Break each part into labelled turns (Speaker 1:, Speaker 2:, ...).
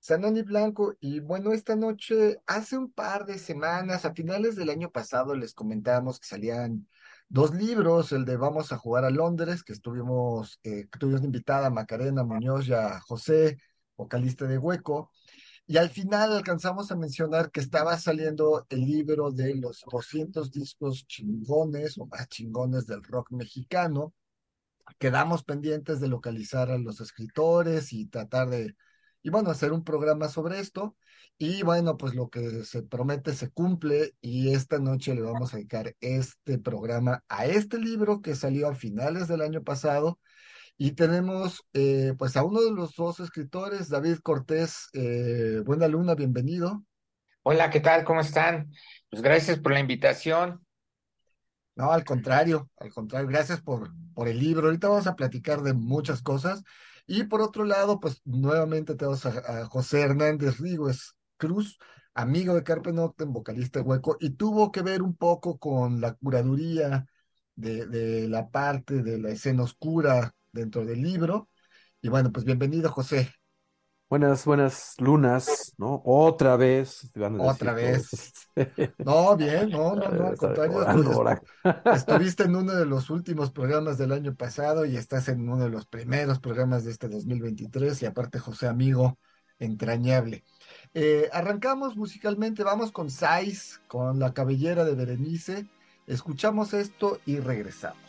Speaker 1: Sanoni Blanco, y bueno, esta noche, hace un par de semanas, a finales del año pasado, les comentábamos que salían dos libros, el de Vamos a jugar a Londres, que estuvimos, eh, tuvimos invitada a Macarena Muñoz y a José, vocalista de Hueco, y al final alcanzamos a mencionar que estaba saliendo el libro de los 200 discos chingones o más chingones del rock mexicano. Quedamos pendientes de localizar a los escritores y tratar de y bueno, hacer un programa sobre esto. Y bueno, pues lo que se promete se cumple y esta noche le vamos a dedicar este programa a este libro que salió a finales del año pasado. Y tenemos eh, pues a uno de los dos escritores, David Cortés. Eh, buena luna, bienvenido.
Speaker 2: Hola, ¿qué tal? ¿Cómo están? Pues gracias por la invitación.
Speaker 1: No, al contrario, al contrario, gracias por, por el libro. Ahorita vamos a platicar de muchas cosas. Y por otro lado, pues nuevamente tenemos a, José Hernández Ríguez Cruz, amigo de Carpe Noctem, vocalista Hueco, y tuvo que ver un poco con la curaduría de, de la parte de la escena oscura dentro del libro. Y bueno, pues bienvenido, José.
Speaker 3: Buenas, buenas lunas, ¿no? Otra vez.
Speaker 1: Otra vez. No, bien, no, no, no, al contrario. estuviste en uno de los últimos programas del año pasado y estás en uno de los primeros programas de este 2023 y aparte José Amigo, entrañable. Eh, arrancamos musicalmente, vamos con Sais, con la cabellera de Berenice. Escuchamos esto y regresamos.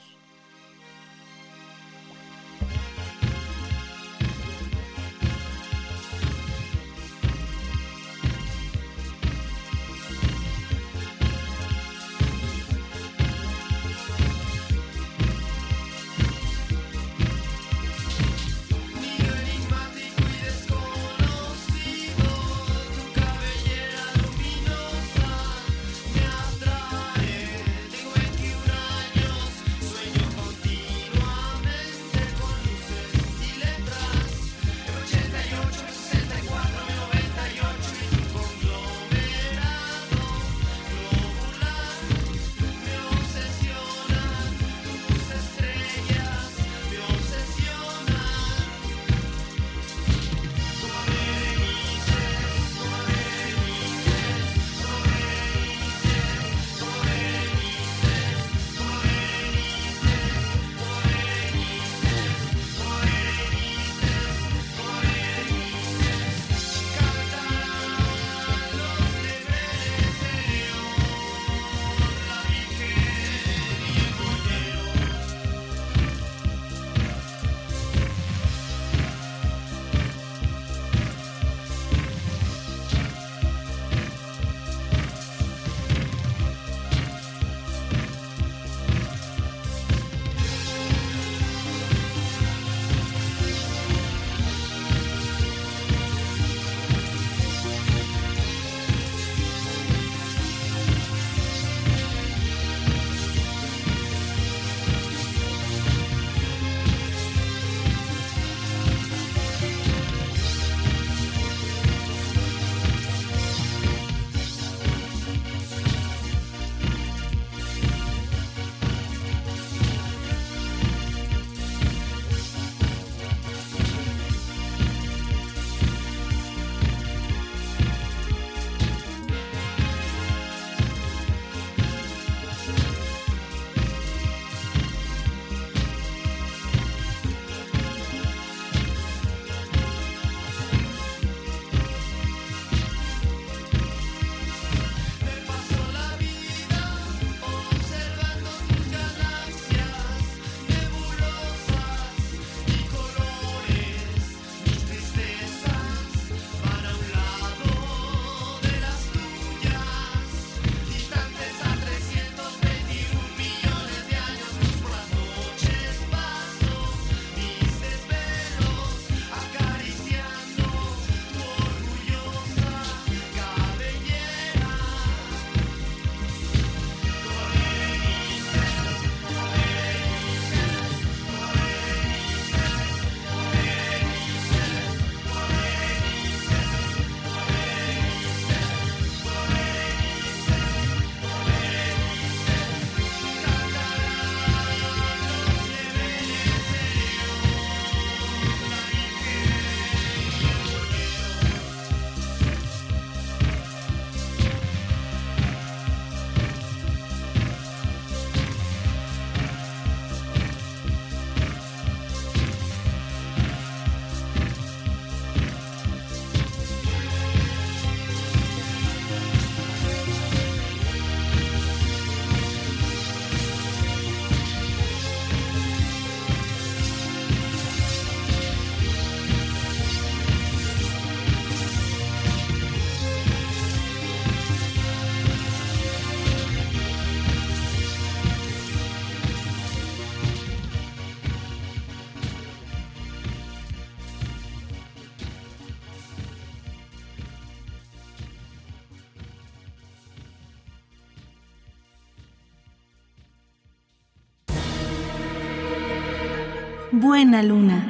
Speaker 4: Buena luna.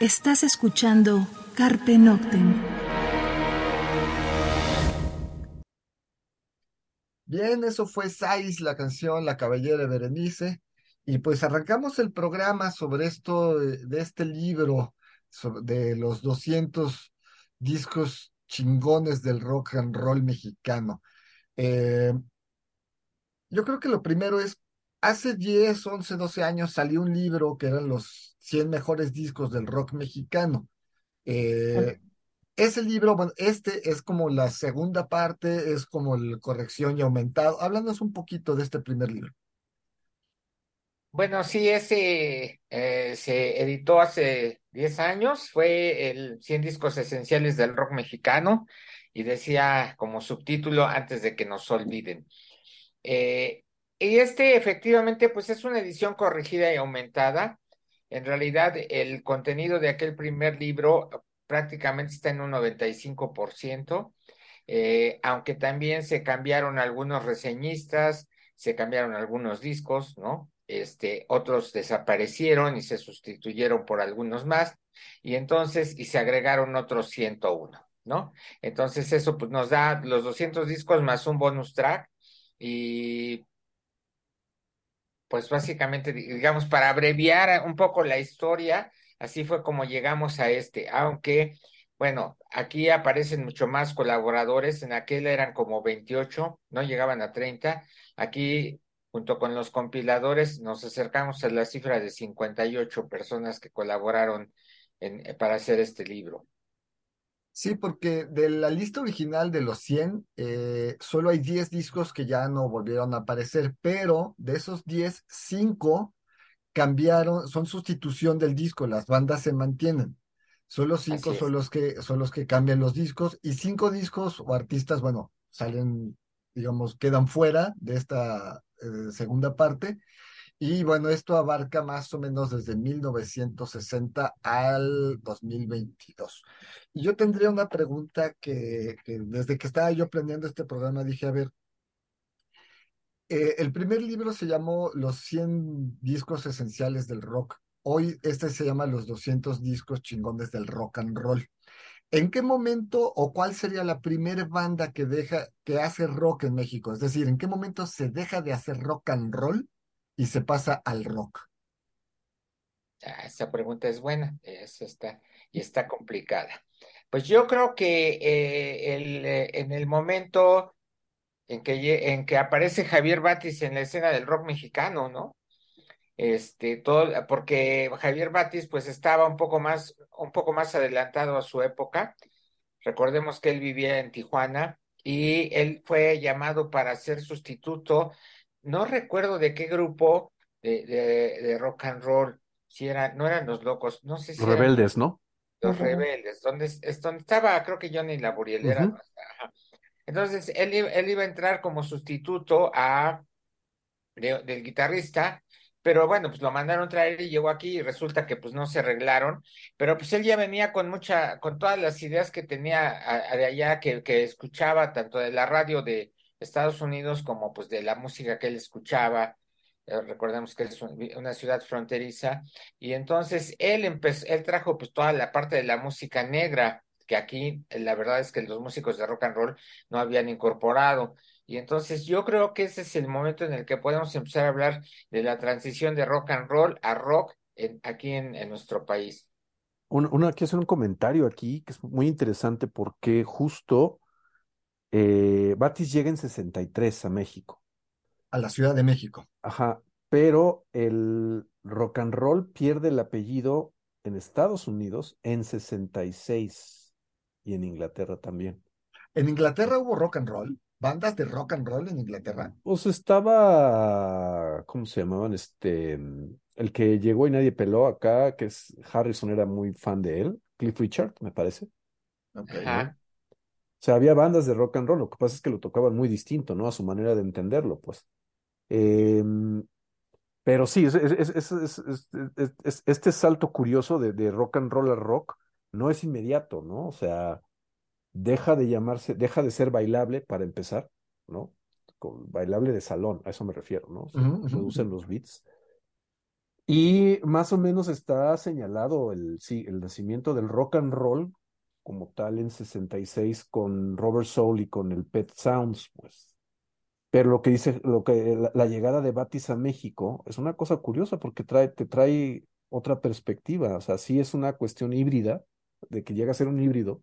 Speaker 4: Estás escuchando Carpe Noctem.
Speaker 1: Bien, eso fue Sais, la canción La Caballera Berenice. Y pues arrancamos el programa sobre esto, de este libro, de los 200 discos chingones del rock and roll mexicano. Eh, yo creo que lo primero es, hace 10, 11, 12 años salió un libro que eran los 100 mejores discos del rock mexicano. Eh, ese libro, bueno, este es como la segunda parte, es como el corrección y aumentado. Háblanos un poquito de este primer libro.
Speaker 2: Bueno, sí, ese eh, se editó hace 10 años, fue el 100 discos esenciales del rock mexicano y decía como subtítulo antes de que nos olviden. Eh, y este efectivamente pues es una edición corregida y aumentada. En realidad el contenido de aquel primer libro prácticamente está en un 95%, eh, aunque también se cambiaron algunos reseñistas, se cambiaron algunos discos, ¿no? este, otros desaparecieron y se sustituyeron por algunos más, y entonces, y se agregaron otros 101, ¿no? Entonces eso pues nos da los 200 discos más un bonus track, y pues básicamente, digamos, para abreviar un poco la historia, así fue como llegamos a este, aunque, bueno, aquí aparecen mucho más colaboradores, en aquel eran como 28, no llegaban a 30, aquí junto con los compiladores, nos acercamos a la cifra de 58 personas que colaboraron para hacer este libro.
Speaker 1: Sí, porque de la lista original de los 100, eh, solo hay 10 discos que ya no volvieron a aparecer, pero de esos 10, 5 cambiaron, son sustitución del disco, las bandas se mantienen. Solo 5 son los, que, son los que cambian los discos y 5 discos o artistas, bueno, salen, digamos, quedan fuera de esta eh, segunda parte. Y bueno, esto abarca más o menos desde 1960 al 2022. Y yo tendría una pregunta que, desde que estaba yo aprendiendo este programa dije, a ver, eh, el primer libro se llamó Los 100 discos esenciales del rock. Hoy este se llama Los 200 discos chingones del rock and roll. ¿En qué momento o cuál sería la primera banda que deja, que hace rock en México? Es decir, ¿en qué momento se deja de hacer rock and roll y se pasa al rock?
Speaker 2: Ah, esa pregunta es buena, eso está, y está complicada. Pues yo creo que eh, el, eh, en el momento en que, en que aparece Javier Batis en la escena del rock mexicano, ¿no? este, todo, porque Javier Batis pues estaba un poco más, un poco más adelantado a su época. Recordemos que él vivía en Tijuana y él fue llamado para ser sustituto, no recuerdo de qué grupo de, de, rock and roll, si eran, no eran los locos, no sé si.
Speaker 3: Los rebeldes, ¿no?
Speaker 2: Los rebeldes, donde, es donde estaba, creo que Johnny Laburiel era. Entonces, él, él iba a entrar como sustituto a del guitarrista pero bueno, pues lo mandaron traer y llegó aquí y resulta que pues no se arreglaron, pero pues él ya venía con mucha, con todas las ideas que tenía de allá, que, que escuchaba tanto de la radio de Estados Unidos como pues de la música que él escuchaba, eh, recordemos que es una ciudad fronteriza, y entonces él empezó, él trajo pues toda la parte de la música negra, que aquí la verdad es que los músicos de rock and roll no habían incorporado. Y entonces yo creo que ese es el momento en el que podemos empezar a hablar de la transición de rock and roll a rock aquí en, nuestro país.
Speaker 3: Una, quiero hacer un comentario aquí que es muy interesante porque justo eh, Batis llega en 63 a México.
Speaker 1: A la Ciudad de México.
Speaker 3: Ajá, pero el rock and roll pierde el apellido en Estados Unidos en 66 y en Inglaterra también.
Speaker 1: ¿En Inglaterra hubo rock and roll? bandas de rock and roll en Inglaterra?
Speaker 3: Pues estaba, ¿cómo se llamaban? Este, el que llegó y nadie peló acá, que es Harrison era muy fan de él, Cliff Richard, me parece. O sea, había bandas de rock and roll, lo que pasa es que lo tocaban muy distinto, ¿no? A su manera de entenderlo, pues. Em, pero sí, es, este salto curioso de, de rock and roll a rock no es inmediato, ¿no? O sea, deja de llamarse, deja de ser bailable para empezar, ¿no? bailable de salón, a eso me refiero, ¿no? Se reducen los beats. Y más o menos está señalado el, sí, el nacimiento del rock and roll como tal en 66 con Robert Soul y con el Pet Sounds, pues. Pero lo que dice, lo que la, llegada de Batis a México es una cosa curiosa porque trae, te trae otra perspectiva. O sea, sí es una cuestión híbrida, de que llega a ser un híbrido,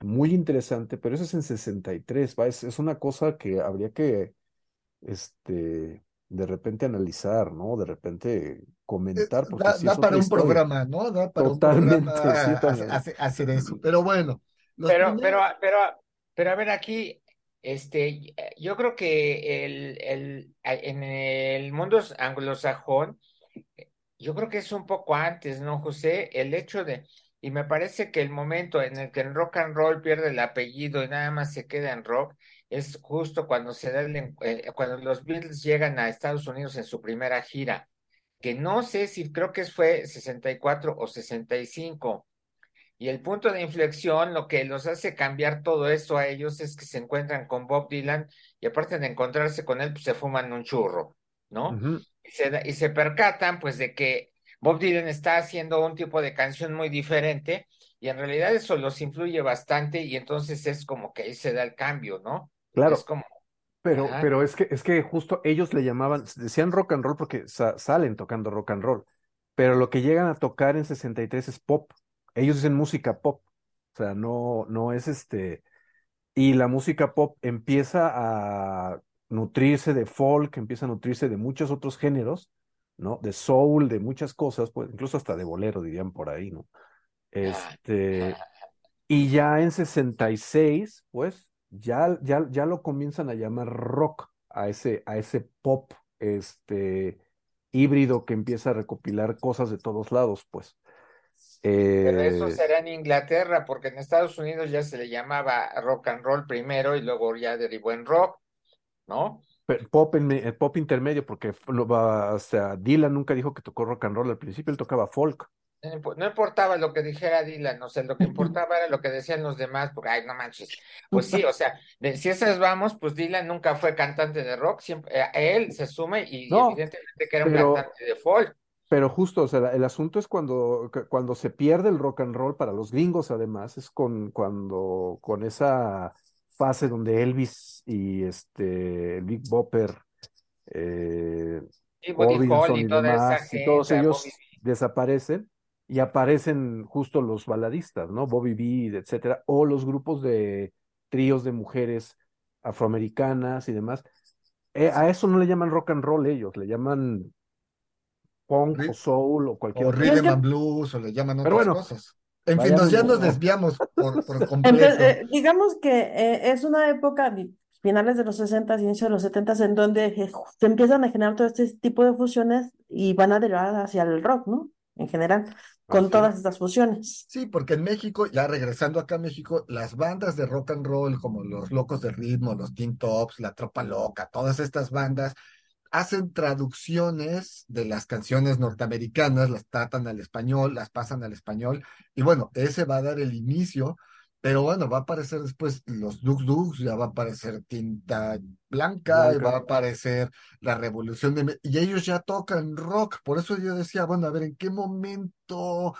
Speaker 3: muy interesante, pero eso es en 63, ¿va? Es, es una cosa que habría que, este, de repente analizar, ¿no? De repente comentar. Porque
Speaker 1: da, para un programa, ¿no? Da para Totalmente, un programa hacer, eso. Pero bueno.
Speaker 2: Pero, pero, pero, pero a ver aquí, este, yo creo que el, el, en el mundo anglosajón, yo creo que es un poco antes, ¿no, José? El hecho de, y me parece que el momento en el que el rock and roll pierde el apellido y nada más se queda en rock, es justo cuando se da eh, cuando los Beatles llegan a Estados Unidos en su primera gira, que no sé si creo que fue 64 o 65. Y el punto de inflexión, lo que los hace cambiar todo eso a ellos es que se encuentran con Bob Dylan y aparte de encontrarse con él, pues se fuman un churro, ¿no? y, se, y se percatan pues de que Bob Dylan está haciendo un tipo de canción muy diferente y en realidad eso los influye bastante y entonces es como que ahí se da el cambio, ¿no?
Speaker 3: Claro. como. Pero, pero es que, es que justo ellos le llamaban, decían rock and roll porque salen tocando rock and roll, pero lo que llegan a tocar en 63 es pop. Ellos dicen música pop. O sea, no, no es este. Y la música pop empieza a nutrirse de folk, empieza a nutrirse de muchos otros géneros, ¿no? De soul, de muchas cosas, pues incluso hasta de bolero dirían por ahí, ¿no? Este, y ya en 66, pues, ya, ya, ya lo comienzan a llamar rock a ese, a ese pop este, híbrido que empieza a recopilar cosas de todos lados, pues.
Speaker 2: Pero eso eh, será en Inglaterra, porque en Estados Unidos ya se le llamaba rock and roll primero y luego ya derivó en rock, ¿no?
Speaker 3: Pop, en, eh, pop intermedio, porque o sea, Dylan nunca dijo que tocó rock and roll al principio, él tocaba folk.
Speaker 2: No importaba lo que dijera Dylan, o sea, lo que importaba era lo que decían los demás, porque, ay, no manches. Pues sí, o sea, si esas vamos, pues Dylan nunca fue cantante de rock, siempre, eh, él se sume y, evidentemente que era un cantante de folk.
Speaker 3: Pero justo, o sea, el asunto es cuando, cuando se pierde el rock and roll para los gringos, además, es con cuando con esa fase donde Elvis y este Big Bopper, eh,
Speaker 2: y, y,
Speaker 3: todos ellos desaparecen y aparecen justo los baladistas, ¿no? Bobby B, etcétera, o los grupos de tríos de mujeres afroamericanas y demás. Eh, a eso no le llaman rock and roll ellos, le llaman punk o soul o cualquier
Speaker 1: o rhythm and blues o le llaman otras cosas. En fin, nos, ya nos desviamos por, completo.
Speaker 5: Eh, digamos que eh, es una época, finales de los 60, inicios de los 70, en donde se empiezan a generar todo este tipo de fusiones y van a derivar hacia el rock, ¿no? En general con todas estas fusiones.
Speaker 1: Sí, porque en México, ya regresando acá a México, las bandas de rock and roll como los Locos de Ritmo, los Teen Tops, la Tropa Loca, todas estas bandas hacen traducciones de las canciones norteamericanas, las tratan al español, las pasan al español, y bueno, ese va a dar el inicio pero bueno, va a aparecer después los Dux Dux, ya va a aparecer Tinta Blanca, y va a aparecer la Revolución de... Y ellos ya tocan rock, por eso yo decía, bueno, a ver, ¿en qué momento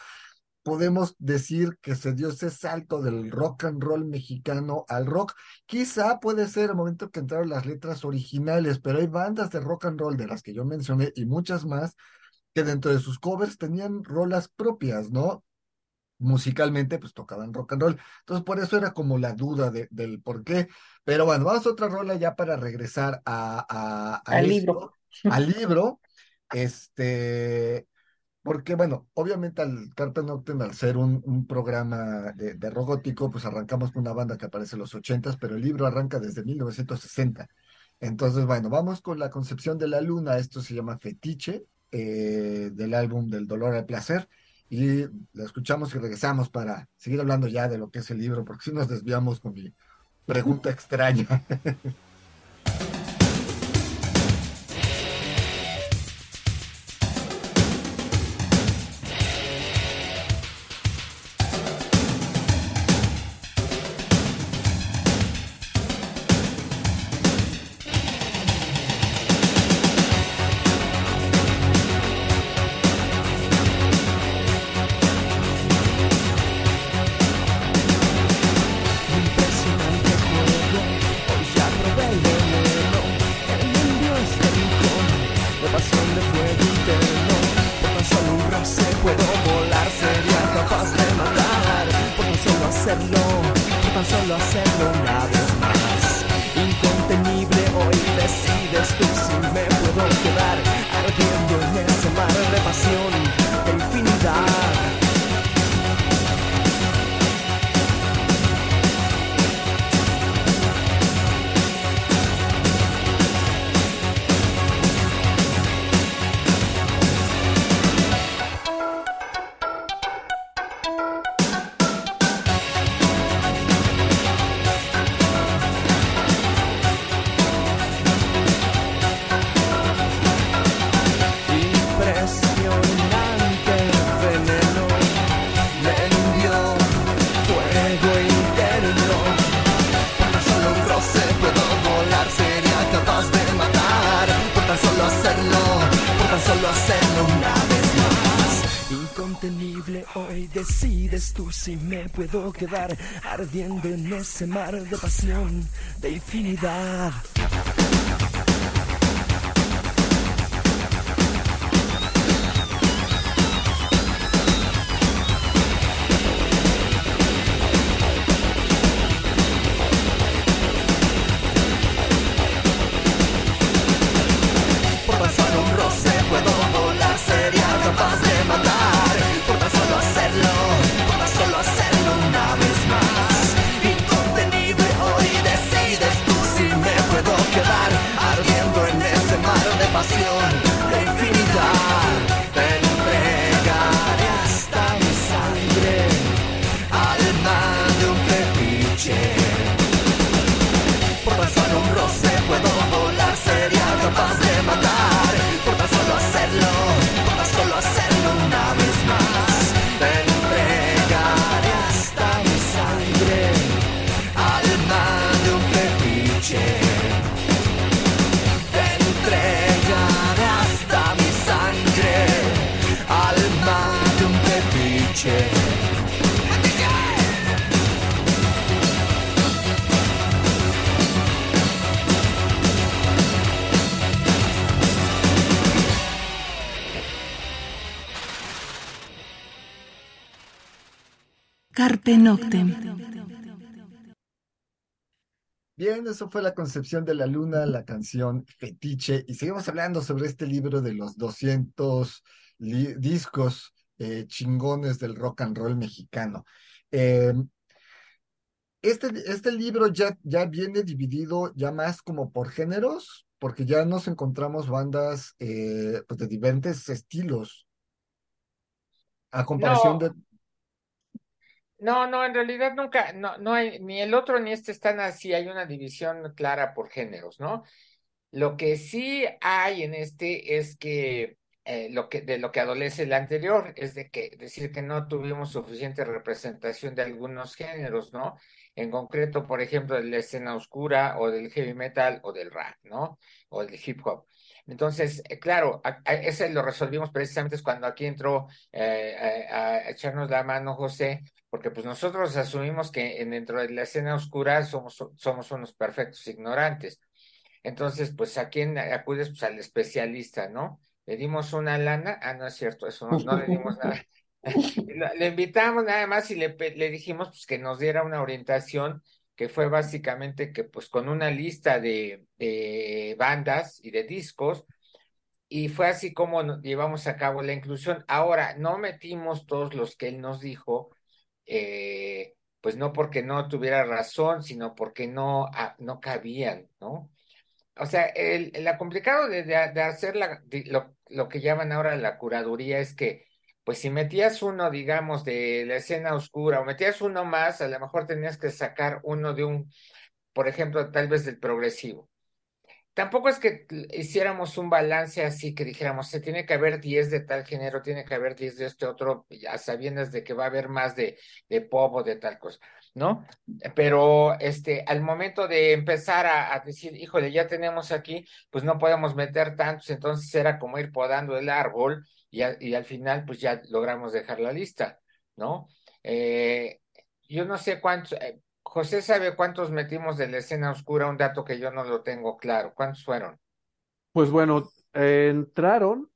Speaker 1: podemos decir que se dio ese salto del rock and roll mexicano al rock? Quizá puede ser el momento que entraron las letras originales, pero hay bandas de rock and roll de las que yo mencioné y muchas más que dentro de sus covers tenían rolas propias, ¿no? Musicalmente pues tocaban rock and roll. Entonces por eso era como la duda de, del por qué. Pero bueno, vamos a otra rola ya para regresar a,
Speaker 5: al libro.
Speaker 1: Al libro. Este, porque bueno, obviamente al Carpe Noctem, al ser un, un programa de, de gótico, pues arrancamos con una banda que aparece en los ochentas, pero el libro arranca desde 1960. Entonces, bueno, vamos con la concepción de la luna. Esto se llama Fetiche, eh, del álbum del dolor al placer y la escuchamos y regresamos para seguir hablando ya de lo que es el libro, porque si nos desviamos con mi pregunta extraña.
Speaker 6: si me puedo quedar ardiendo en ese mar de pasión, de infinidad.
Speaker 1: Bien, eso fue la concepción de la luna, la canción Fetiche, y seguimos hablando sobre este libro de los 200 discos eh, chingones del rock and roll mexicano. Em, este, este libro ya, ya viene dividido ya más como por géneros, porque ya nos encontramos bandas eh, pues de diferentes estilos. A comparación de,
Speaker 2: no, no, en realidad nunca, no, no hay, ni el otro ni este están así, hay una división clara por géneros, ¿no? Lo que sí hay en este es que, eh, lo que de lo que adolece el anterior, es de que decir que no tuvimos suficiente representación de algunos géneros, ¿no? En concreto, por ejemplo, de la escena oscura o del heavy metal o del rap, ¿no? O del hip hop. Entonces, eh, claro, ese lo resolvimos precisamente es cuando aquí entró eh, a, echarnos la mano José porque pues nosotros asumimos que dentro de la escena oscura somos, somos unos perfectos ignorantes. Entonces, pues a quién acudes, pues al especialista, ¿no? Le dimos una lana, ah, no es cierto, eso no, le dimos nada. le invitamos nada más y le, dijimos pues que nos diera una orientación que fue básicamente que pues con una lista de, de bandas y de discos, y fue así como llevamos a cabo la inclusión. Ahora, no metimos todos los que él nos dijo, eh, pues no porque no tuviera razón, sino porque no, ah, no cabían, ¿no? O sea, el, la complicado de, de, hacer lo, lo, que llaman ahora la curaduría es que, pues si metías uno, digamos, de la escena oscura o metías uno más, a lo mejor tenías que sacar uno de un, por ejemplo, tal vez del progresivo. Tampoco es que hiciéramos un balance así que dijéramos, se tiene que haber 10 de tal género, tiene que haber 10 de este otro, ya sabiendas de que va a haber más de, de pop de tal cosa, ¿no? Pero este, al momento de empezar a, decir, híjole, ya tenemos aquí, pues no podemos meter tantos, entonces era como ir podando el árbol y, y al final pues ya logramos dejar la lista, ¿no? Eh, yo no sé cuántos, eh, José sabe cuántos metimos de la escena oscura, un dato que yo no lo tengo claro. ¿Cuántos fueron?
Speaker 3: Pues bueno, entraron,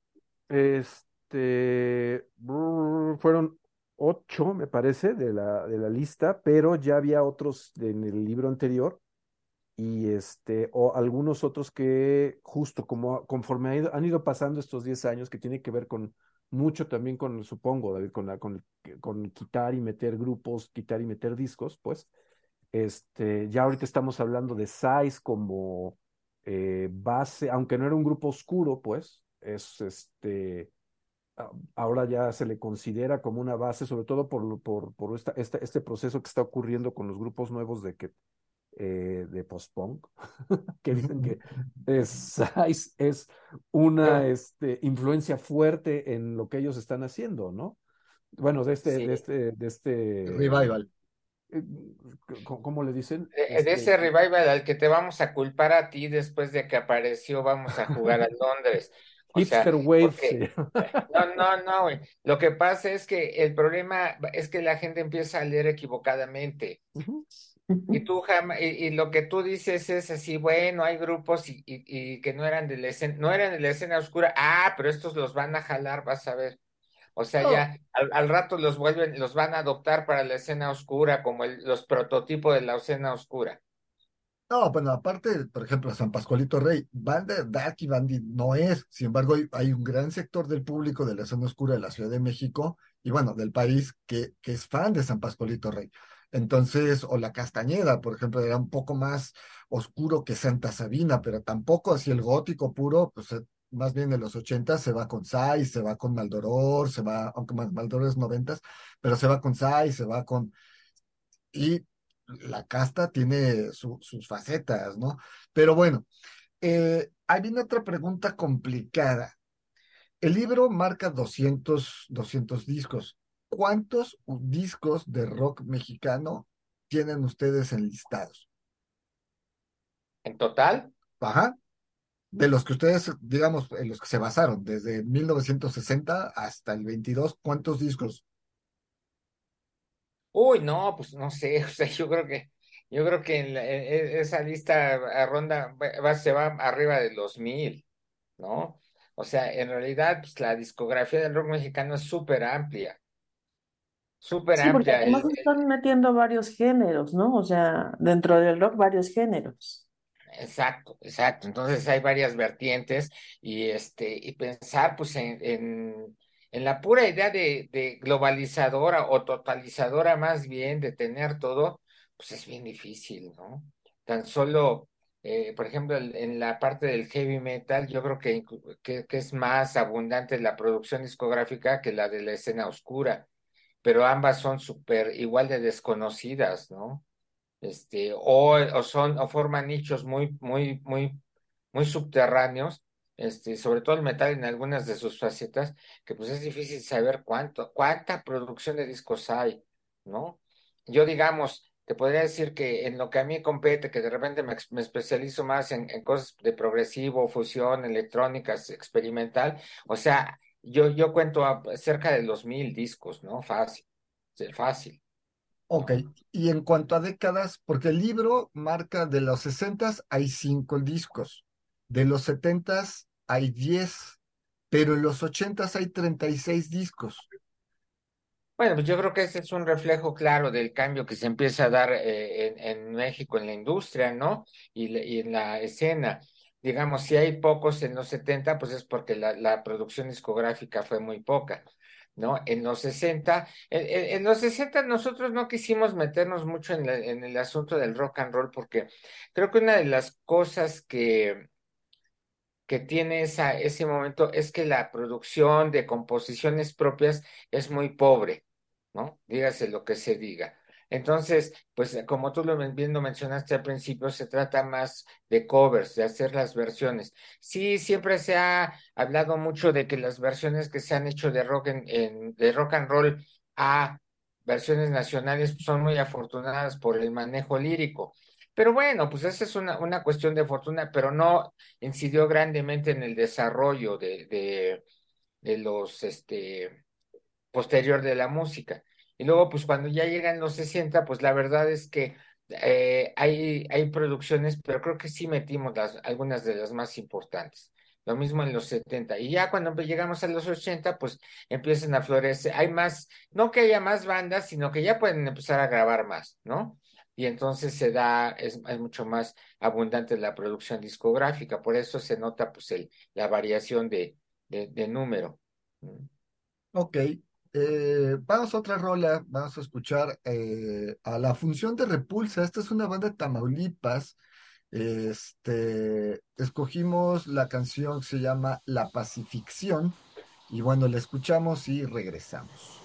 Speaker 3: este, fueron ocho, me parece, de la, de la lista, pero ya había otros en el libro anterior y este, o algunos otros que justo como conforme han ido pasando estos 10 años, que tiene que ver con mucho también con, supongo, David, con, la, con, con quitar y meter grupos, quitar y meter discos, pues, este, ya ahorita estamos hablando de Size como eh, base, aunque no era un grupo oscuro, pues, es este, ahora ya se le considera como una base, sobre todo por, por, por esta, este proceso que está ocurriendo con los grupos nuevos de que eh, de post-punk, que dicen que es, es una este, influencia fuerte en lo que ellos están haciendo, ¿no? Bueno, de este, de este, de este
Speaker 1: revival.
Speaker 3: Eh, ¿Cómo le dicen?
Speaker 2: De, este ese revival al que te vamos a culpar a ti después de que apareció, vamos a jugar a Londres.
Speaker 3: Hipster Wave.
Speaker 2: No, no, no, güey. Lo que pasa es que el problema es que la gente empieza a leer equivocadamente. Y tú jamás, y, lo que tú dices es así, bueno, hay grupos y, y, que no eran de la escena, no eran de la escena oscura, ah, pero estos los van a jalar, vas a ver. O sea, ya al, rato los vuelven, los van a adoptar para la escena oscura, como los prototipos de la escena oscura.
Speaker 1: No, bueno, aparte, por ejemplo, San Pascualito Rey, banda Dark Bandit no es, sin embargo, hay, un gran sector del público de la escena oscura de la Ciudad de México y bueno, del país que, que es fan de San Pascualito Rey. Entonces, o la Castañeda, por ejemplo, era un poco más oscuro que Santa Sabina, pero tampoco así el gótico puro, pues eh, más bien de los 80 se va con Sai, se va con Maldoror, se va, aunque Maldoror es 90, pero se va con Sai, se va con... Y la casta tiene sus facetas, ¿no? Pero bueno, eh, hay viene otra pregunta complicada. El libro marca 200, 200 discos. ¿cuántos discos de rock mexicano tienen ustedes enlistados?
Speaker 2: ¿En total?
Speaker 1: Ajá. De los que ustedes, digamos, en los que se basaron, desde 1960 hasta el 22, ¿cuántos discos?
Speaker 2: Uy, no, pues no sé, o sea, yo creo que, yo creo que en, esa lista ronda va, se va arriba de los mil, ¿no? O sea, en realidad, pues la discografía del rock mexicano es súper amplia. Súper
Speaker 5: Sí, porque
Speaker 2: amplia.
Speaker 5: además están metiendo varios géneros, ¿no? O sea, dentro del rock varios géneros.
Speaker 2: exacto, exacto. Entonces hay varias vertientes y este, y pensar pues en, en, en la pura idea de, globalizadora o totalizadora más bien, de tener todo, pues es bien difícil, ¿no? Tan solo, eh, por ejemplo, en la parte del heavy metal, yo creo que, que, que es más abundante la producción discográfica que la de la escena oscura pero ambas son súper igual de desconocidas, ¿no? Este, o, o, son, o forman nichos muy, muy, muy, muy subterráneos, este, sobre todo el metal en algunas de sus facetas, que pues es difícil saber cuánto, cuánta producción de discos hay, ¿no? Yo, digamos, te podría decir que en lo que a mí compete, que de repente me, me especializo más en, en, cosas de progresivo, fusión, electrónicas, experimental, o sea, yo, yo cuento a cerca de los mil discos, ¿no? Fácil, fácil.
Speaker 1: Ok, y en cuanto a décadas, porque el libro marca de los 60 hay cinco discos, de los 70 hay 10, pero en los 80 hay 36 discos.
Speaker 2: Bueno, pues yo creo que ese es un reflejo claro del cambio que se empieza a dar eh, en, México en la industria, ¿no? Y, en la escena digamos, si hay pocos en los 70, pues es porque la, la producción discográfica fue muy poca. ¿no? En los 60, en, en, los 60 nosotros no quisimos meternos mucho en, la, en, el asunto del rock and roll porque creo que una de las cosas que, que tiene esa, ese momento es que la producción de composiciones propias es muy pobre, ¿no? Dígase lo que se diga. Entonces, pues eh, como tú lo bien mencionaste al principio, se trata más de covers, de hacer las versiones. Sí, siempre se ha hablado mucho de que las versiones que se han hecho de rock, en, de rock and roll a versiones nacionales son muy afortunadas por el manejo lírico. Pero bueno, pues esa es una, una cuestión de fortuna, pero no incidió grandemente en el desarrollo de, de, de los, este, posterior de la música. Y luego, pues cuando ya llegan los 60, pues la verdad es que eh, hay, hay producciones, pero creo que sí metimos algunas de las más importantes. lo mismo en los 70. Y ya cuando llegamos a los 80, pues empiezan a florecer. Hay más, no que haya más bandas, sino que ya pueden empezar a grabar más, ¿no? Y entonces se da, es, mucho más abundante la producción discográfica. Por eso se nota pues el, la variación de, de, número.
Speaker 1: Ok. Eh, vamos a otra rola, vamos a escuchar eh, a la función de Repulsa. Esta es una banda de Tamaulipas este, escogimos la canción que se llama La Pacificción y bueno, la escuchamos y regresamos.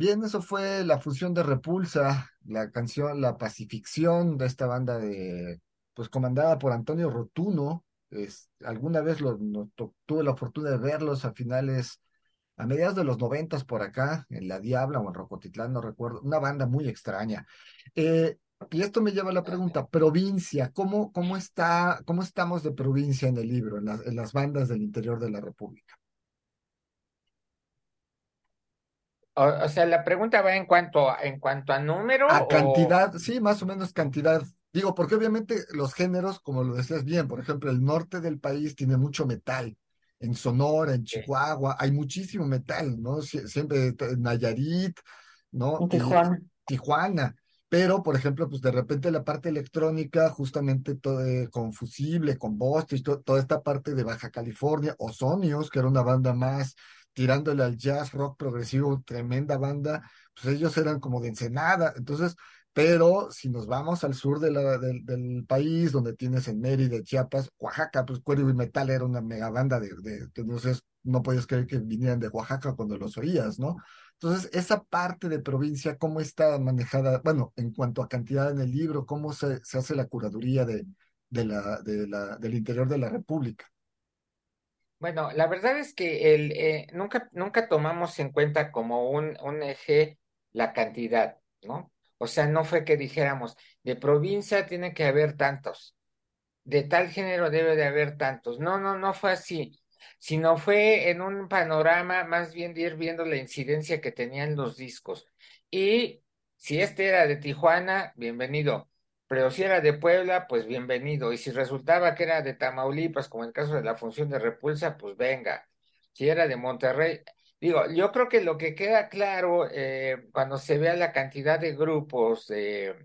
Speaker 1: Bien, eso fue la fusión de Repulsa, la canción La Pacificción de esta banda de, pues comandada por Antonio Rotuno. Es, alguna vez tuve la fortuna de verlos a finales, a mediados de los noventas por acá, en La Diabla o en Rocotitlán, no recuerdo, una banda muy extraña. Eh, y esto me lleva a la pregunta, provincia, ¿cómo, cómo, está, cómo estamos de provincia en el libro, en las bandas del interior de la República?
Speaker 2: O, sea, la pregunta va en cuanto, en cuanto a número.
Speaker 1: A cantidad, sí, más o menos cantidad. Digo, porque obviamente los géneros, como lo decías bien, por ejemplo, el norte del país tiene mucho metal en Sonora, en Chihuahua, hay muchísimo metal, ¿no? siempre Nayarit, ¿no?
Speaker 5: Tijuana.
Speaker 1: Tijuana. Pero, por ejemplo, pues de repente la parte electrónica, justamente todo, eh, con Fusible, con Boston, toda esta parte de Baja California, Ozonios, que era una banda más tirándole al jazz rock progresivo, tremenda banda, pues ellos eran como de Ensenada. Entonces, pero si nos vamos al sur de la, del país, donde tienes en Mérida, Chiapas, Oaxaca, pues Cuero y Metal era una mega banda de, de, entonces no podías creer que vinieran de Oaxaca cuando los oías, ¿no? Entonces, esa parte de provincia, ¿cómo está manejada? Bueno, en cuanto a cantidad en el libro, ¿cómo se, se hace la curaduría de, de la, de la, del interior de la República?
Speaker 2: Bueno, la verdad es que el, eh, nunca, nunca tomamos en cuenta como un, un eje la cantidad, ¿no? O sea, no fue que dijéramos, de provincia tiene que haber tantos, de tal género debe de haber tantos. No, no, no fue así, sino fue en un panorama más bien de ir viendo la incidencia que tenían los discos. Y si este era de Tijuana, bienvenido. Pero si era de Puebla, pues bienvenido. Y si resultaba que era de Tamaulipas, como en el caso de la función de repulsa, pues venga. Si era de Monterrey, Digo, yo creo que lo que queda claro eh, cuando se vea la cantidad de grupos eh,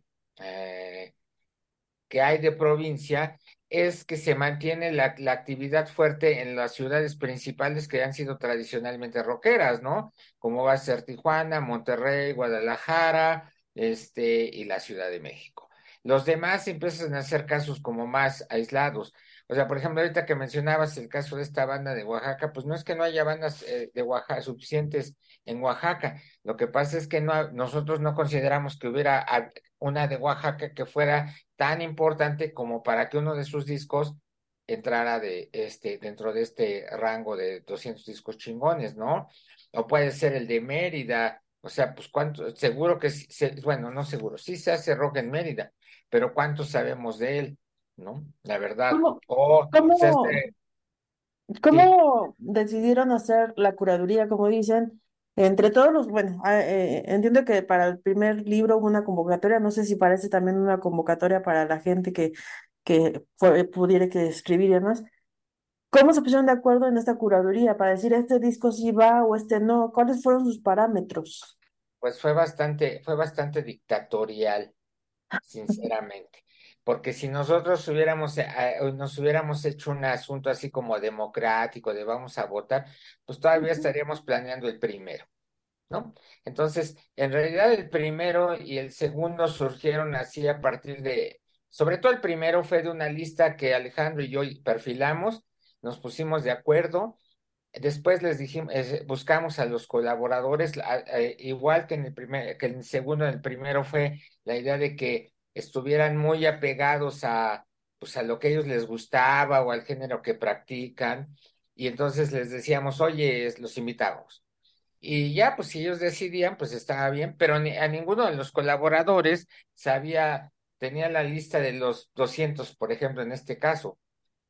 Speaker 2: que hay de provincia es que se mantiene la, la, actividad fuerte en las ciudades principales que han sido tradicionalmente rockeras, ¿no? Como va a ser Tijuana, Monterrey, Guadalajara, este, y la Ciudad de México. Los demás empiezan a hacer casos como más aislados. O sea, por ejemplo, ahorita que mencionabas el caso de esta banda de Oaxaca, pues no es que no haya bandas eh, de Oaxaca suficientes en Oaxaca. Lo que pasa es que no, nosotros no consideramos que hubiera una de Oaxaca que fuera tan importante como para que uno de sus discos entrara de este dentro de este rango de 200 discos chingones, ¿no? O puede ser el de Mérida, o sea, pues cuánto, seguro que, bueno, no seguro, sí se hace rock en Mérida, pero ¿cuántos sabemos de él? ¿no? La verdad.
Speaker 5: ¿Cómo,
Speaker 2: o
Speaker 5: ¿cómo, decidieron hacer la curaduría, como dicen? Entre todos los, bueno, ah, eh, entiendo que para el primer libro hubo una convocatoria, no sé si parece también una convocatoria para la gente que, que pudiera que escribir y demás. ¿Cómo se pusieron de acuerdo en esta curaduría para decir este disco sí va o este no? ¿Cuáles fueron sus parámetros?
Speaker 2: Pues fue bastante, fue bastante dictatorial, sinceramente porque si nosotros hubiéramos, eh, eh, nos hubiéramos hecho un asunto así como democrático, de vamos a votar, pues todavía estaríamos planeando el primero, ¿no? Entonces, en realidad el primero y el segundo surgieron así a partir de, sobre todo el primero fue de una lista que Alejandro y yo perfilamos, nos pusimos de acuerdo, Después les dijimos, buscamos a los colaboradores, igual que en el primer, que en el segundo, en el primero fue la idea de que estuvieran muy apegados a, pues, a lo que ellos les gustaba o al género que practican. Y entonces les decíamos, oye, los invitamos. Y ya, pues si ellos decidían, pues estaba bien, pero a ninguno de los colaboradores sabía, tenía la lista de los 200, por ejemplo, en este caso.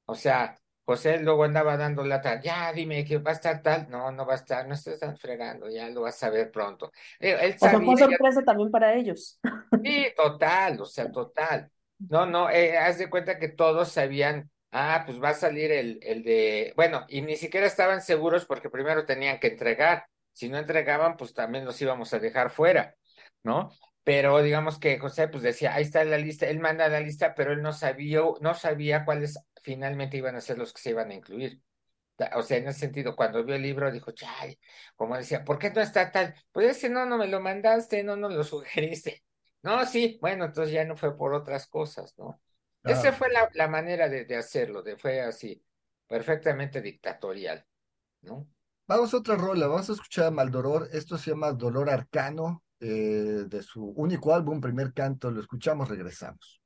Speaker 2: O sea, José luego andaba dando lata, ya dime que va a estar tal, no, no va a estar, no estás fregando, ya lo vas a ver pronto.
Speaker 5: Él o sea, fue sorpresa también para ellos.
Speaker 2: Sí, total, o sea, total. No, no, eh, haz de cuenta que todos sabían, ah, pues va a salir el, el de, bueno, y ni siquiera estaban seguros porque primero tenían que entregar, si no entregaban, pues también los íbamos a dejar fuera, ¿no? Pero digamos que José pues decía, ahí está la lista, él manda la lista, pero él no sabía, no sabía cuáles finalmente iban a ser los que se iban a incluir. O sea, en ese sentido, cuando vio el libro, dijo, chay, como decía, ¿por qué no está tal? Pues ese no, no me lo mandaste, no, no lo sugeriste. No, sí, bueno, entonces ya no fue por otras cosas, ¿no? Esa fue la, la manera de, de, hacerlo, de fue así, perfectamente dictatorial, ¿no?
Speaker 1: Vamos a otra rola, vamos a escuchar a Maldoror, esto se llama Dolor Arcano, eh, de su único álbum, primer canto, lo escuchamos, regresamos.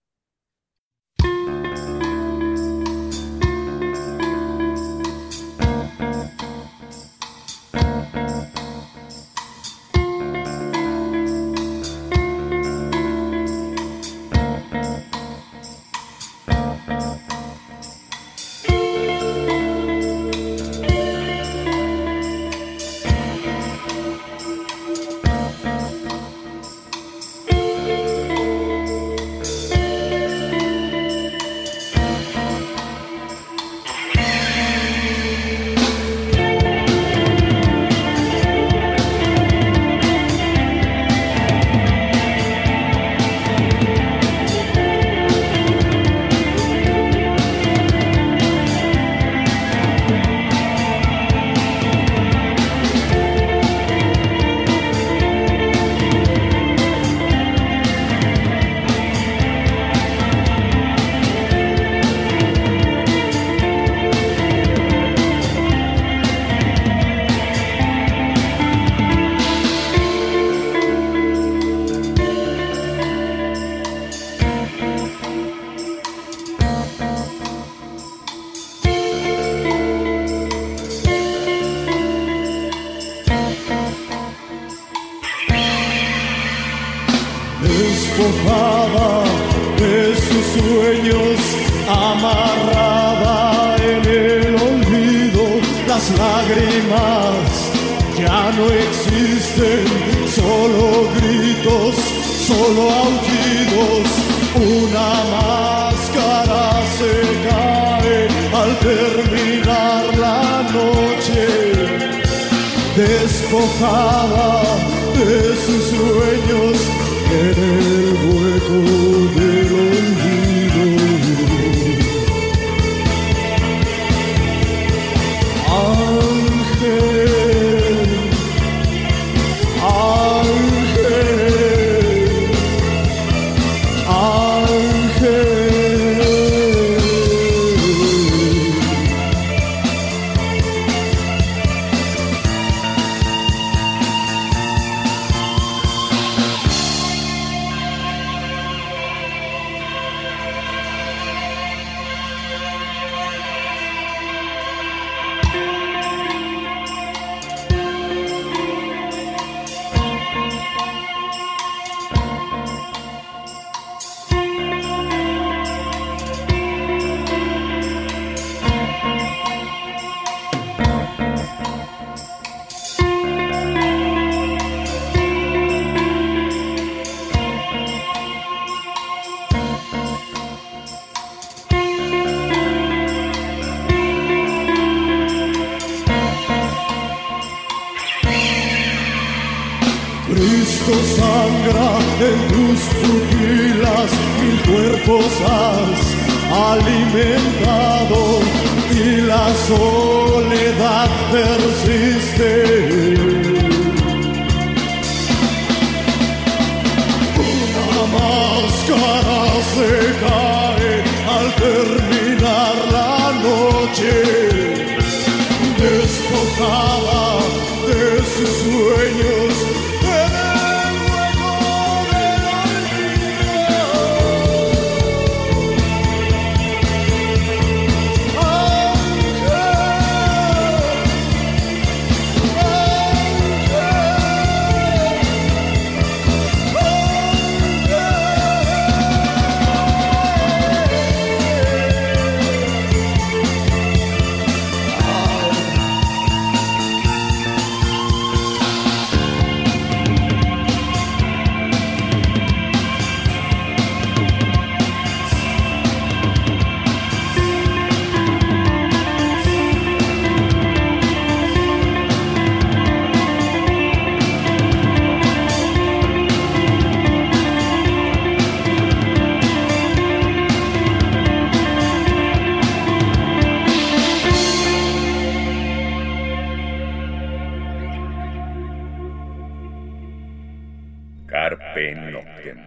Speaker 7: Noctem.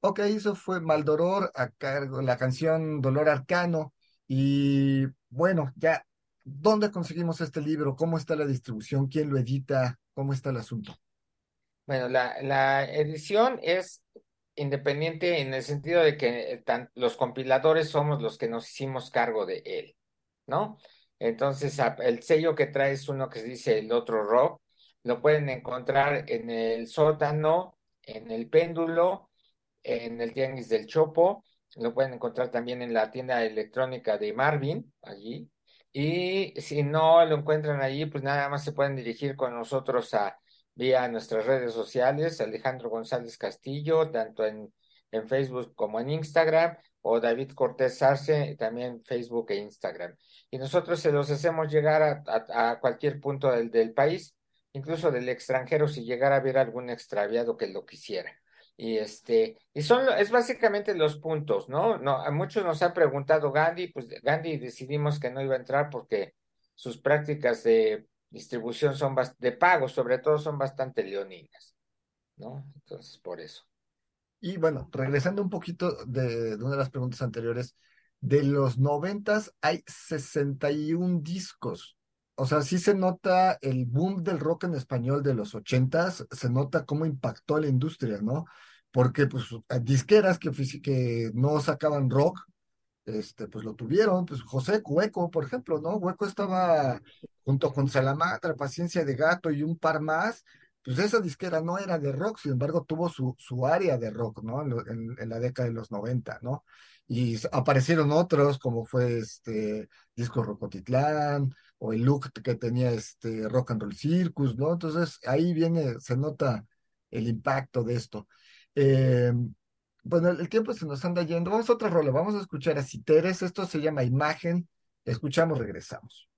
Speaker 1: Ok, eso fue Maldoror a cargo, la canción Dolor Arcano. Y bueno, ya, ¿dónde conseguimos este libro? ¿Cómo está la distribución? ¿Quién lo edita? ¿Cómo está el asunto?
Speaker 2: Bueno, la, la edición es independiente en el sentido de que eh, tan- los compiladores somos los que nos hicimos cargo de él, ¿no? Entonces, el sello que trae es uno que se dice el otro rock, lo pueden encontrar en el sótano, en el péndulo, en el Tianguis del Chopo, lo pueden encontrar también en la tienda electrónica de Marvin, allí. Y si no lo encuentran allí, pues nada más se pueden dirigir con nosotros a vía nuestras redes sociales, Alejandro González Castillo, tanto en, en Facebook como en Instagram, o David Cortés Arce, también Facebook e Instagram. Y nosotros se los hacemos llegar a, a- cualquier punto del, del país, incluso del extranjero, si llegara a haber algún extraviado que lo quisiera. Y este, y son, es básicamente los puntos, ¿no? No, a muchos nos han preguntado Gandhi, pues Gandhi decidimos que no iba a entrar porque sus prácticas de distribución son de pago, sobre todo son bastante leoninas, ¿no? Entonces, por eso.
Speaker 1: Y bueno, regresando un poquito de, de una de las preguntas anteriores, de los noventas hay 61 discos. O sea, sí se nota el boom del rock en español de los ochentas, se nota cómo impactó a la industria, ¿no? Porque pues disqueras que, que no sacaban rock, este, pues lo tuvieron, pues José Hueco, por ejemplo, ¿no? Hueco estaba junto con Salamandra, Paciencia de Gato y un par más, pues esa disquera no era de rock, sin embargo tuvo su, su área de rock, ¿no? En, en, la década de los 90, ¿no? Y aparecieron otros, como fue este Disco Rocotitlán, o el look que tenía este Rock and Roll Circus, ¿no? Entonces ahí viene, se nota el impacto de esto. Eh, bueno, el tiempo se nos anda yendo. Vamos a otra rola, vamos a escuchar a Citeres, esto se llama Imagen. Escuchamos, regresamos.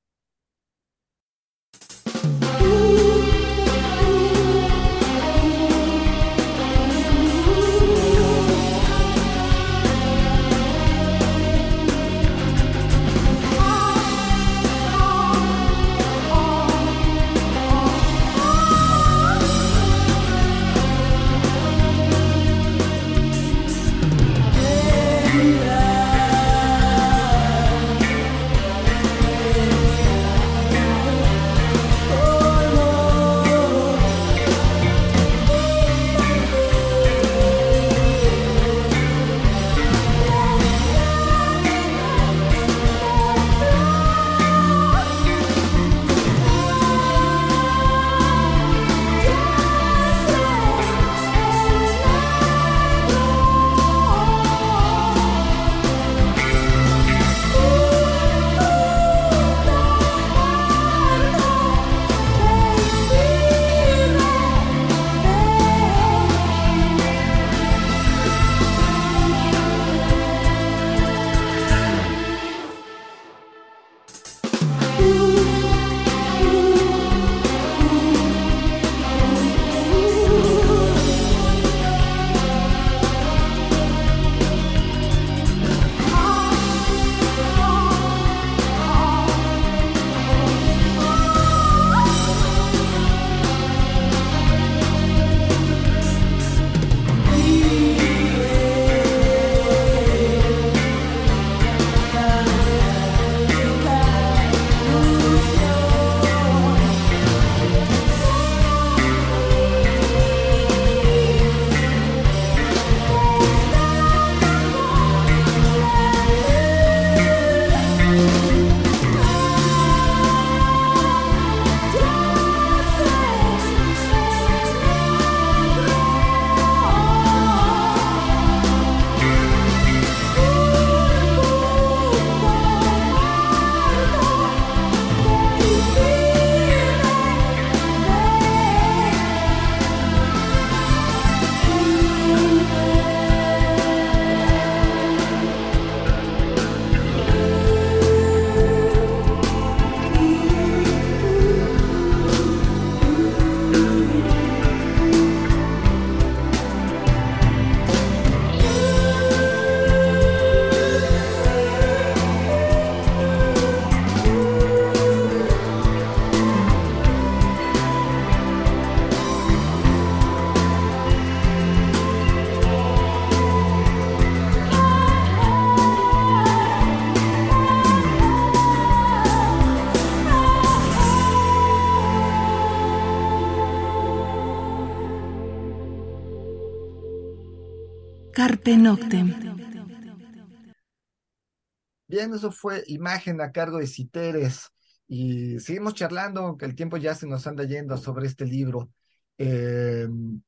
Speaker 1: Bien, eso fue imagen a cargo de Citeres. Y seguimos charlando, aunque el tiempo ya se nos anda yendo sobre este libro. Em,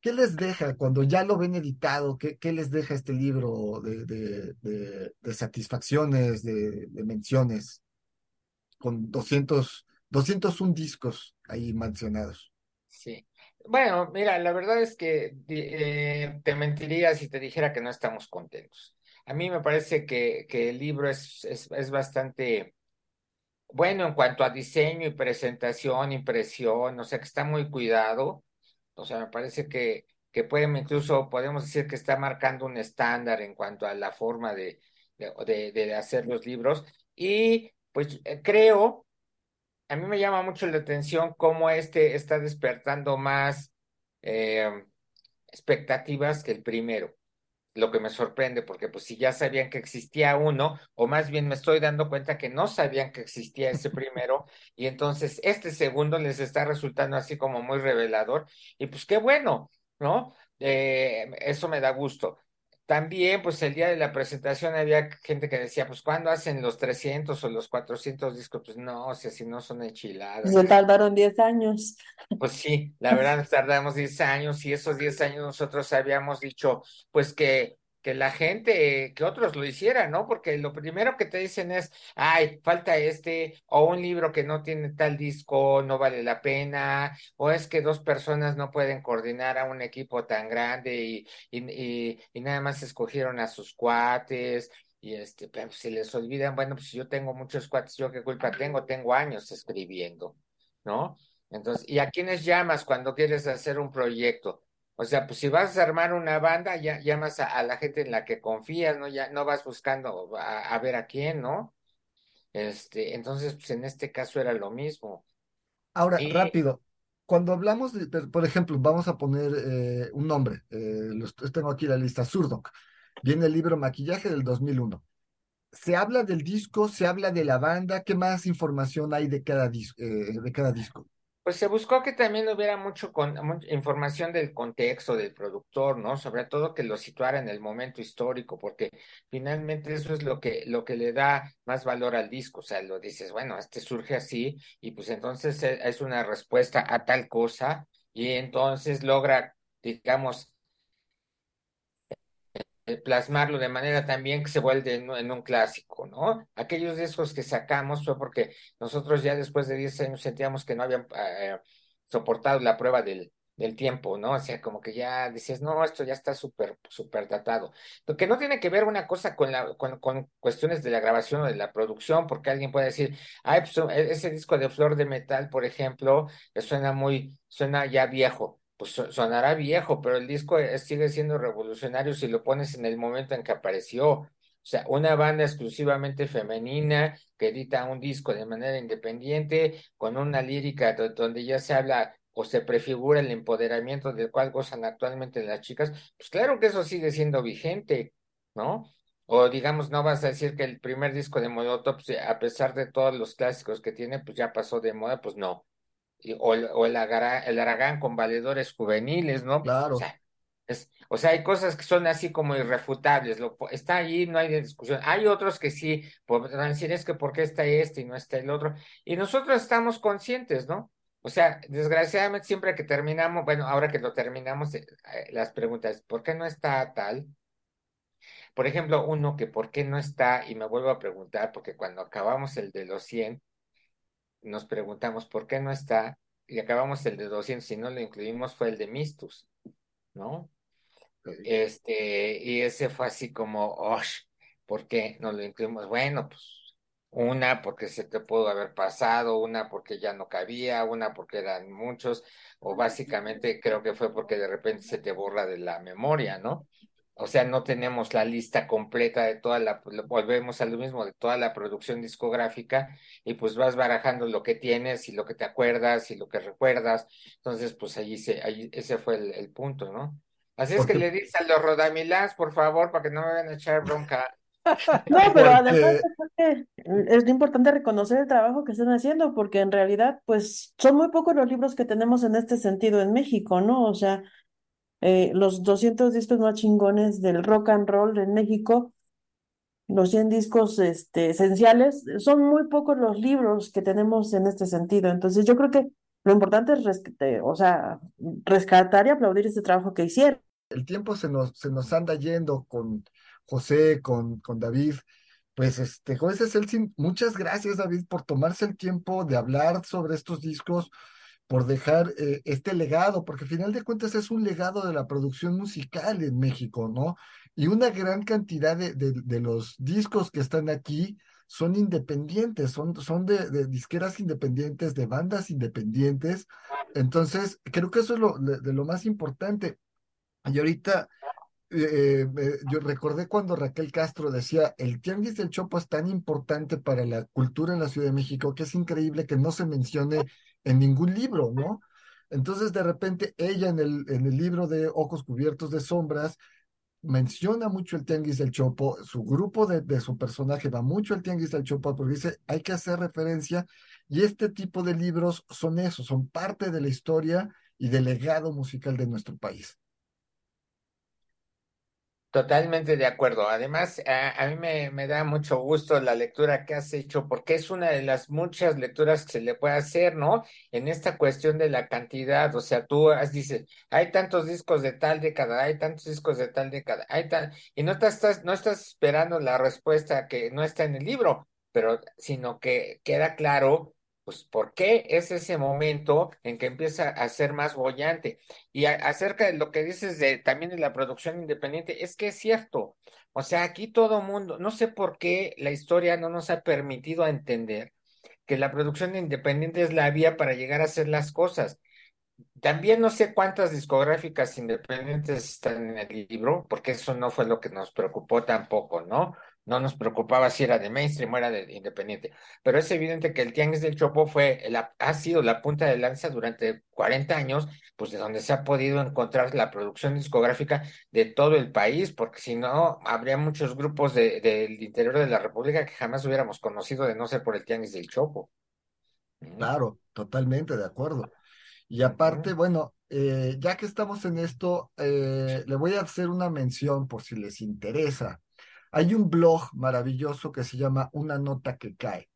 Speaker 1: ¿Qué les deja cuando ya lo ven editado? ¿Qué, qué les deja este libro de, de, de, satisfacciones, de, menciones? Con 200, 201 discos ahí mencionados.
Speaker 2: Sí. Bueno, mira, la verdad es que eh, te mentiría si te dijera que no estamos contentos. A mí me parece que, que el libro es, es, es, bastante bueno en cuanto a diseño y presentación, impresión, o sea que está muy cuidado. O sea, me parece que, que puede, incluso podemos decir que está marcando un estándar en cuanto a la forma de, de, de hacer los libros. Y pues eh, creo a mí me llama mucho la atención cómo este está despertando más eh, expectativas que el primero. Lo que me sorprende, porque pues si ya sabían que existía uno, o más bien me estoy dando cuenta que no sabían que existía ese primero, y entonces este segundo les está resultando así como muy revelador, y pues qué bueno, ¿no? Eh, eso me da gusto. También, pues el día de la presentación había gente que decía, pues ¿cuándo hacen los 300 o los 400 discos? Pues no, o sea, si no son enchiladas.
Speaker 5: Se tardaron 10 años.
Speaker 2: Pues sí, la verdad nos tardamos 10 años y esos 10 años nosotros habíamos dicho, pues que que la gente, que otros lo hicieran, ¿no? Porque lo primero que te dicen es, ay, falta este, o un libro que no tiene tal disco, no vale la pena, o es que dos personas no pueden coordinar a un equipo tan grande y, y, nada más escogieron a sus cuates. Y este, pero se les olvidan, bueno, pues yo tengo muchos cuates, yo qué culpa tengo, tengo años escribiendo, ¿no? Entonces, ¿y a quiénes llamas cuando quieres hacer un proyecto? O sea, pues si vas a armar una banda, ya llamas a, la gente en la que confías, ¿no? Ya no vas buscando a, ver a quién, ¿no? Este, entonces, pues en este caso era lo mismo.
Speaker 1: Ahora, rápido, cuando hablamos de, por ejemplo, vamos a poner eh, un nombre, eh, los, tengo aquí la lista, Surdoc, viene el libro Maquillaje del 2001. Se habla del disco, se habla de la banda, ¿qué más información hay de cada, eh, de cada disco?
Speaker 2: Pues se buscó que también hubiera mucho con, información del contexto del productor, ¿no? Sobre todo que lo situara en el momento histórico, porque finalmente eso es lo que, lo que le da más valor al disco. O sea, lo dices, bueno, este surge así, y pues entonces e, es una respuesta a tal cosa, y entonces logra, digamos, eh, plasmarlo de manera también que se vuelve en, un clásico, ¿no? Aquellos discos que sacamos fue porque nosotros ya después de 10 años sentíamos que no habían eh, soportado la prueba del, tiempo, ¿no? O sea, como que ya dices, no, esto ya está súper, súper datado. Lo que no tiene que ver una cosa con, la, con, con, cuestiones de la grabación o de la producción, porque alguien puede decir, e, ese disco de Flor de Metal, por ejemplo, suena muy, suena ya viejo pues sonará viejo, pero el disco sigue siendo revolucionario si lo pones en el momento en que apareció. O sea, una banda exclusivamente femenina que edita un disco de manera independiente, con una lírica donde ya se habla o se prefigura el empoderamiento del cual gozan actualmente las chicas, pues claro que eso sigue siendo vigente, ¿no? O digamos, no vas a decir que el primer disco de Molotov, a pesar de todos los clásicos que tiene, pues ya pasó de moda, pues no o, el, Aragán con valedores juveniles, ¿no?
Speaker 1: Claro.
Speaker 2: O sea, es, o sea, hay cosas que son así como irrefutables, lo, está allí, no hay discusión. Hay otros que sí, podrán decir es que por qué está este y no está el otro. Y nosotros estamos conscientes, ¿no? O sea, desgraciadamente siempre que terminamos, bueno, ahora que lo terminamos, eh, eh, las preguntas, ¿por qué no está tal? Por ejemplo, uno que por qué no está, y me vuelvo a preguntar, porque cuando acabamos el de los 100, nos preguntamos por qué no está, y acabamos el de 200 y no lo incluimos, fue el de Mistus, ¿no? Este, y ese fue así como, oh, ¿por qué no lo incluimos? Bueno, pues una porque se te pudo haber pasado, una porque ya no cabía, una porque eran muchos, o básicamente creo que fue porque de repente se te borra de la memoria, ¿no? O sea, no tenemos la lista completa de toda la, volvemos a lo mismo, de toda la producción discográfica, y pues vas barajando lo que tienes y lo que te acuerdas y lo que recuerdas. Entonces, pues allí se, allí, ese fue el, punto, ¿no? Así es que le dices a los Rodamilás, por favor, para que no me vayan a echar bronca.
Speaker 5: No, pero además es importante reconocer el trabajo que están haciendo, porque en realidad, pues, son muy pocos los libros que tenemos en este sentido en México, ¿no? O sea, eh, los 200 discos más chingones del rock and roll en México, los 100 discos este, esenciales, son muy pocos los libros que tenemos en este sentido. Entonces yo creo que lo importante es o sea, rescatar y aplaudir este trabajo que hicieron.
Speaker 1: El tiempo se nos, se nos anda yendo con José, con, con David. Pues este, José Celsin, muchas gracias David por tomarse el tiempo de hablar sobre estos discos, por dejar eh, este legado, porque al final de cuentas es un legado de la producción musical en México, ¿no? Y una gran cantidad de, de, los discos que están aquí son independientes, son, son de, disqueras independientes, de bandas independientes. Entonces, creo que eso es lo, de, lo más importante. Y ahorita eh, eh, yo recordé cuando Raquel Castro decía, el Tianguis del Chopo es tan importante para la cultura en la Ciudad de México que es increíble que no se mencione en ningún libro, ¿no? Entonces, de repente, ella en el, en el libro de Ojos Cubiertos de Sombras menciona mucho el Tianguis del Chopo, su grupo de, de su personaje va mucho al Tianguis del Chopo porque dice, hay que hacer referencia y este tipo de libros son eso, son parte de la historia y del legado musical de nuestro país.
Speaker 2: Totalmente de acuerdo. Además, a, mí me, me, da mucho gusto la lectura que has hecho porque es una de las muchas lecturas que se le puede hacer, ¿no? En esta cuestión de la cantidad, o sea, tú has, dices, hay tantos discos de tal década, hay tantos discos de tal década, hay tal, y no estás, no estás esperando la respuesta que no está en el libro, pero sino que queda claro pues, ¿por qué es ese momento en que empieza a ser más bollante? Y acerca de lo que dices de también de la producción independiente, es que es cierto. O sea, aquí todo mundo, no sé por qué la historia no nos ha permitido entender que la producción independiente es la vía para llegar a hacer las cosas. También no sé cuántas discográficas independientes están en el libro, porque eso no fue lo que nos preocupó tampoco, ¿no? No nos preocupaba si era de mainstream o era de independiente. Pero es evidente que el Tianguis del Chopo fue, ha sido la punta de lanza durante 40 años, pues de donde se ha podido encontrar la producción discográfica de todo el país, porque si no, habría muchos grupos del interior de la República que jamás hubiéramos conocido de no ser por el Tianguis del Chopo.
Speaker 1: Claro, totalmente de acuerdo. Y aparte, bueno, eh, ya que estamos en esto, eh, le voy a hacer una mención por si les interesa. Hay un blog maravilloso que se llama Una nota que cae.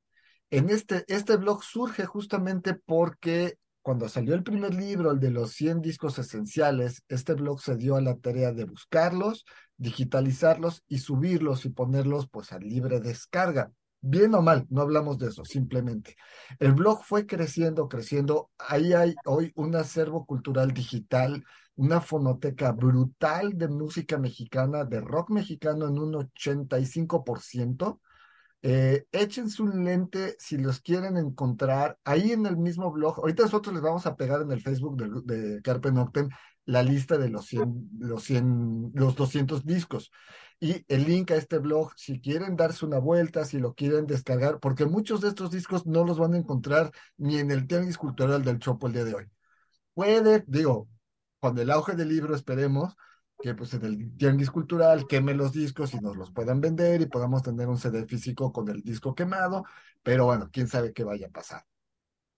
Speaker 1: En este, este blog surge justamente porque cuando salió el primer libro, el de los 100 discos esenciales, este blog se dio a la tarea de buscarlos, digitalizarlos y subirlos y ponerlos pues a libre descarga. Bien o mal, no hablamos de eso, simplemente. El blog fue creciendo, creciendo. Ahí hay hoy un acervo cultural digital una fonoteca brutal de música mexicana, de rock mexicano en un 85%. Eh, échense un lente si los quieren encontrar ahí en el mismo blog. Ahorita nosotros les vamos a pegar en el Facebook de, de Carpe Noctem la lista de los 100, los 100, los 200 discos. Y el link a este blog, si quieren darse una vuelta, si lo quieren descargar, porque muchos de estos discos no los van a encontrar ni en el tenis cultural del Chopo el día de hoy. Puede, digo, con el auge del libro esperemos que pues en el tianguis cultural queme los discos y nos los puedan vender y podamos tener un CD físico con el disco quemado, pero bueno, quién sabe qué vaya a pasar.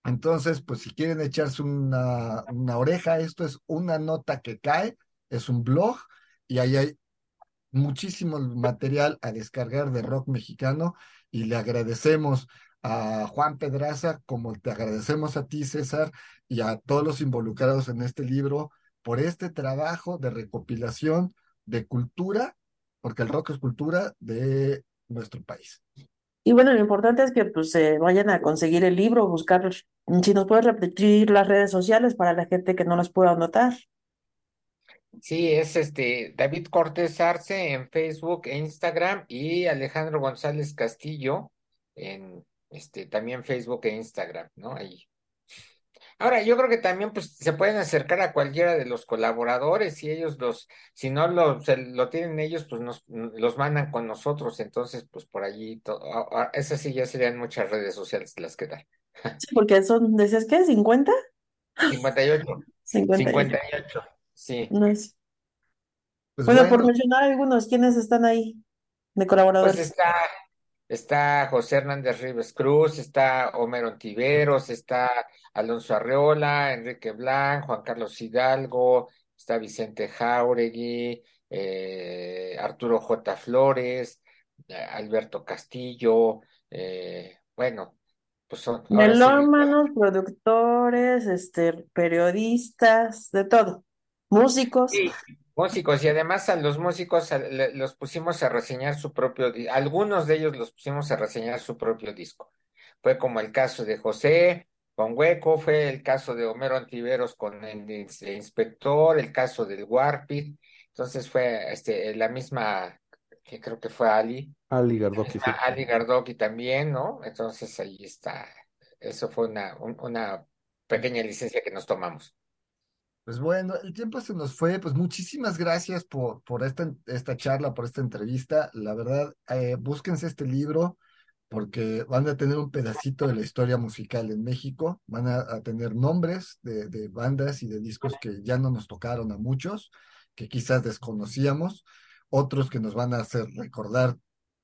Speaker 1: Entonces, pues si quieren echarse una, una oreja, esto es una nota que cae, es un blog y ahí hay muchísimo material a descargar de rock mexicano y le agradecemos a Juan Pedraza, como te agradecemos a ti, César, y a todos los involucrados en este libro, por este trabajo de recopilación de cultura, porque el rock es cultura de nuestro país.
Speaker 5: Y bueno, lo importante es que pues se vayan a conseguir el libro, buscar, si nos puedes repetir las redes sociales para la gente que no las pueda anotar.
Speaker 2: Sí, es este David Cortés Arce en Facebook e Instagram y Alejandro González Castillo en este también Facebook e Instagram, ¿no? Ahí Ahora, yo creo que también pues, se pueden acercar a cualquiera de los colaboradores y ellos los, si no lo, lo tienen ellos, pues nos los mandan con nosotros. Entonces, pues por allí, esas sí ya serían muchas redes sociales las que dan.
Speaker 5: Sí, porque son, ¿decías qué? ¿50?
Speaker 2: 58. 58. 58, sí. No es...
Speaker 5: Pues bueno, por mencionar algunos, ¿quiénes están ahí de colaboradores?
Speaker 2: Pues está está José Hernández Rives Cruz, está Homero Ontiveros, está Alonso Arreola, Enrique Blanc, Juan Carlos Hidalgo, está Vicente Jauregui, eh, Arturo J. Flores, eh, Alberto Castillo, eh, bueno, pues son...
Speaker 5: Melómanos, productores, este, periodistas, de todo, músicos.
Speaker 2: Músicos, y además a los músicos los pusimos a reseñar su propio, algunos de ellos los pusimos a reseñar su propio disco. Fue como el caso de José con Hueco, fue el caso de Homero Antiveros con el, inspector, el caso del Warpit, entonces fue este, la misma, que creo que fue Ali.
Speaker 3: Ali Gardoki.
Speaker 2: Ali Gardoki también, ¿no? Entonces ahí está, eso fue una, una pequeña licencia que nos tomamos.
Speaker 1: Pues bueno, el tiempo se nos fue. Pues muchísimas gracias por, por esta, esta charla, por esta entrevista. La verdad, eh, búsquense este libro porque van a tener un pedacito de la historia musical en México, van a, tener nombres de, de, bandas y de discos que ya no nos tocaron a muchos, que quizás desconocíamos, otros que nos van a hacer recordar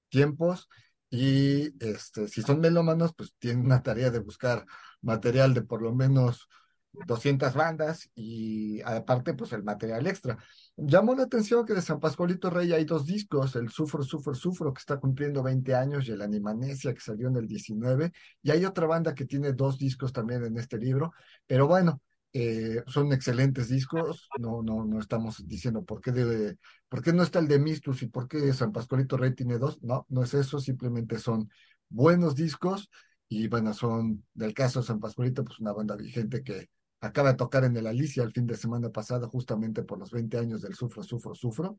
Speaker 1: tiempos y este, si son melómanos, pues tienen una tarea de buscar material de por lo menos 200 bandas y aparte pues el material extra. Llamó la atención que de San Pascualito Rey hay dos discos, el Sufro, Sufro, Sufro que está cumpliendo 20 años y el Animanesia que salió en el 19 y hay otra banda que tiene dos discos también en este libro, pero bueno, eh, son excelentes discos, no, no, no estamos diciendo por qué, debe, por qué no está el de Mistus y por qué San Pascualito Rey tiene dos, no, no es eso, simplemente son buenos discos y bueno, son del caso de San Pascualito, pues una banda vigente que acaba de tocar en el Alicia el fin de semana pasado, justamente por los 20 años del Sufro, Sufro, Sufro,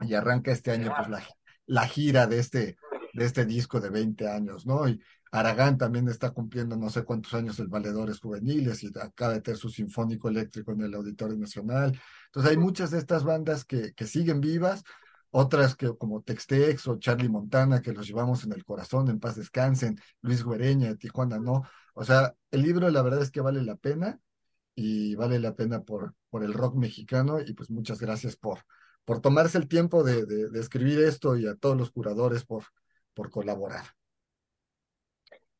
Speaker 1: y arranca este año pues la, la gira de este, de este disco de 20 años, ¿no? Y Aragán también está cumpliendo no sé cuántos años el Valedores Juveniles y acaba de tener su Sinfónico Eléctrico en el Auditorio Nacional. Entonces hay muchas de estas bandas que, que siguen vivas, otras que como Textex o Charlie Montana, que los llevamos en el corazón, en paz descansen, Luis Guereña de Tijuana, no. O sea, el libro la verdad es que vale la pena y vale la pena por, por el rock mexicano y pues muchas gracias por, por tomarse el tiempo de, de, escribir esto y a todos los curadores por, por colaborar.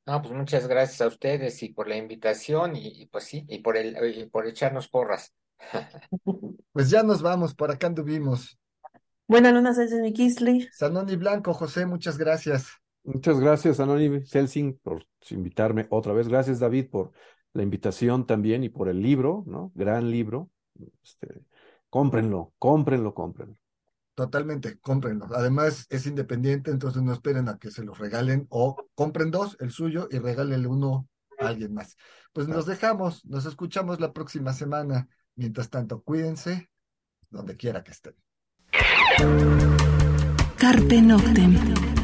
Speaker 2: No, pues muchas gracias a ustedes y por la invitación y, pues sí, y por el por echarnos porras.
Speaker 1: Pues ya nos vamos, por acá anduvimos.
Speaker 5: Buenas noches, mi Kisly.
Speaker 1: Sanoni Blanco, José, muchas gracias.
Speaker 3: Muchas gracias, Sanoni Selsing, por invitarme otra vez. Gracias, David, por la invitación también y por el libro, ¿no? Gran libro. Este, cómprenlo, cómprenlo, cómprenlo.
Speaker 1: Totalmente, cómprenlo. Además, es independiente, entonces no esperen a que se los regalen o compren dos, el suyo, y regálenle uno a alguien más. Pues nos dejamos, nos escuchamos la próxima semana. Mientras tanto, cuídense donde quiera que estén.
Speaker 4: Carpe Noctem.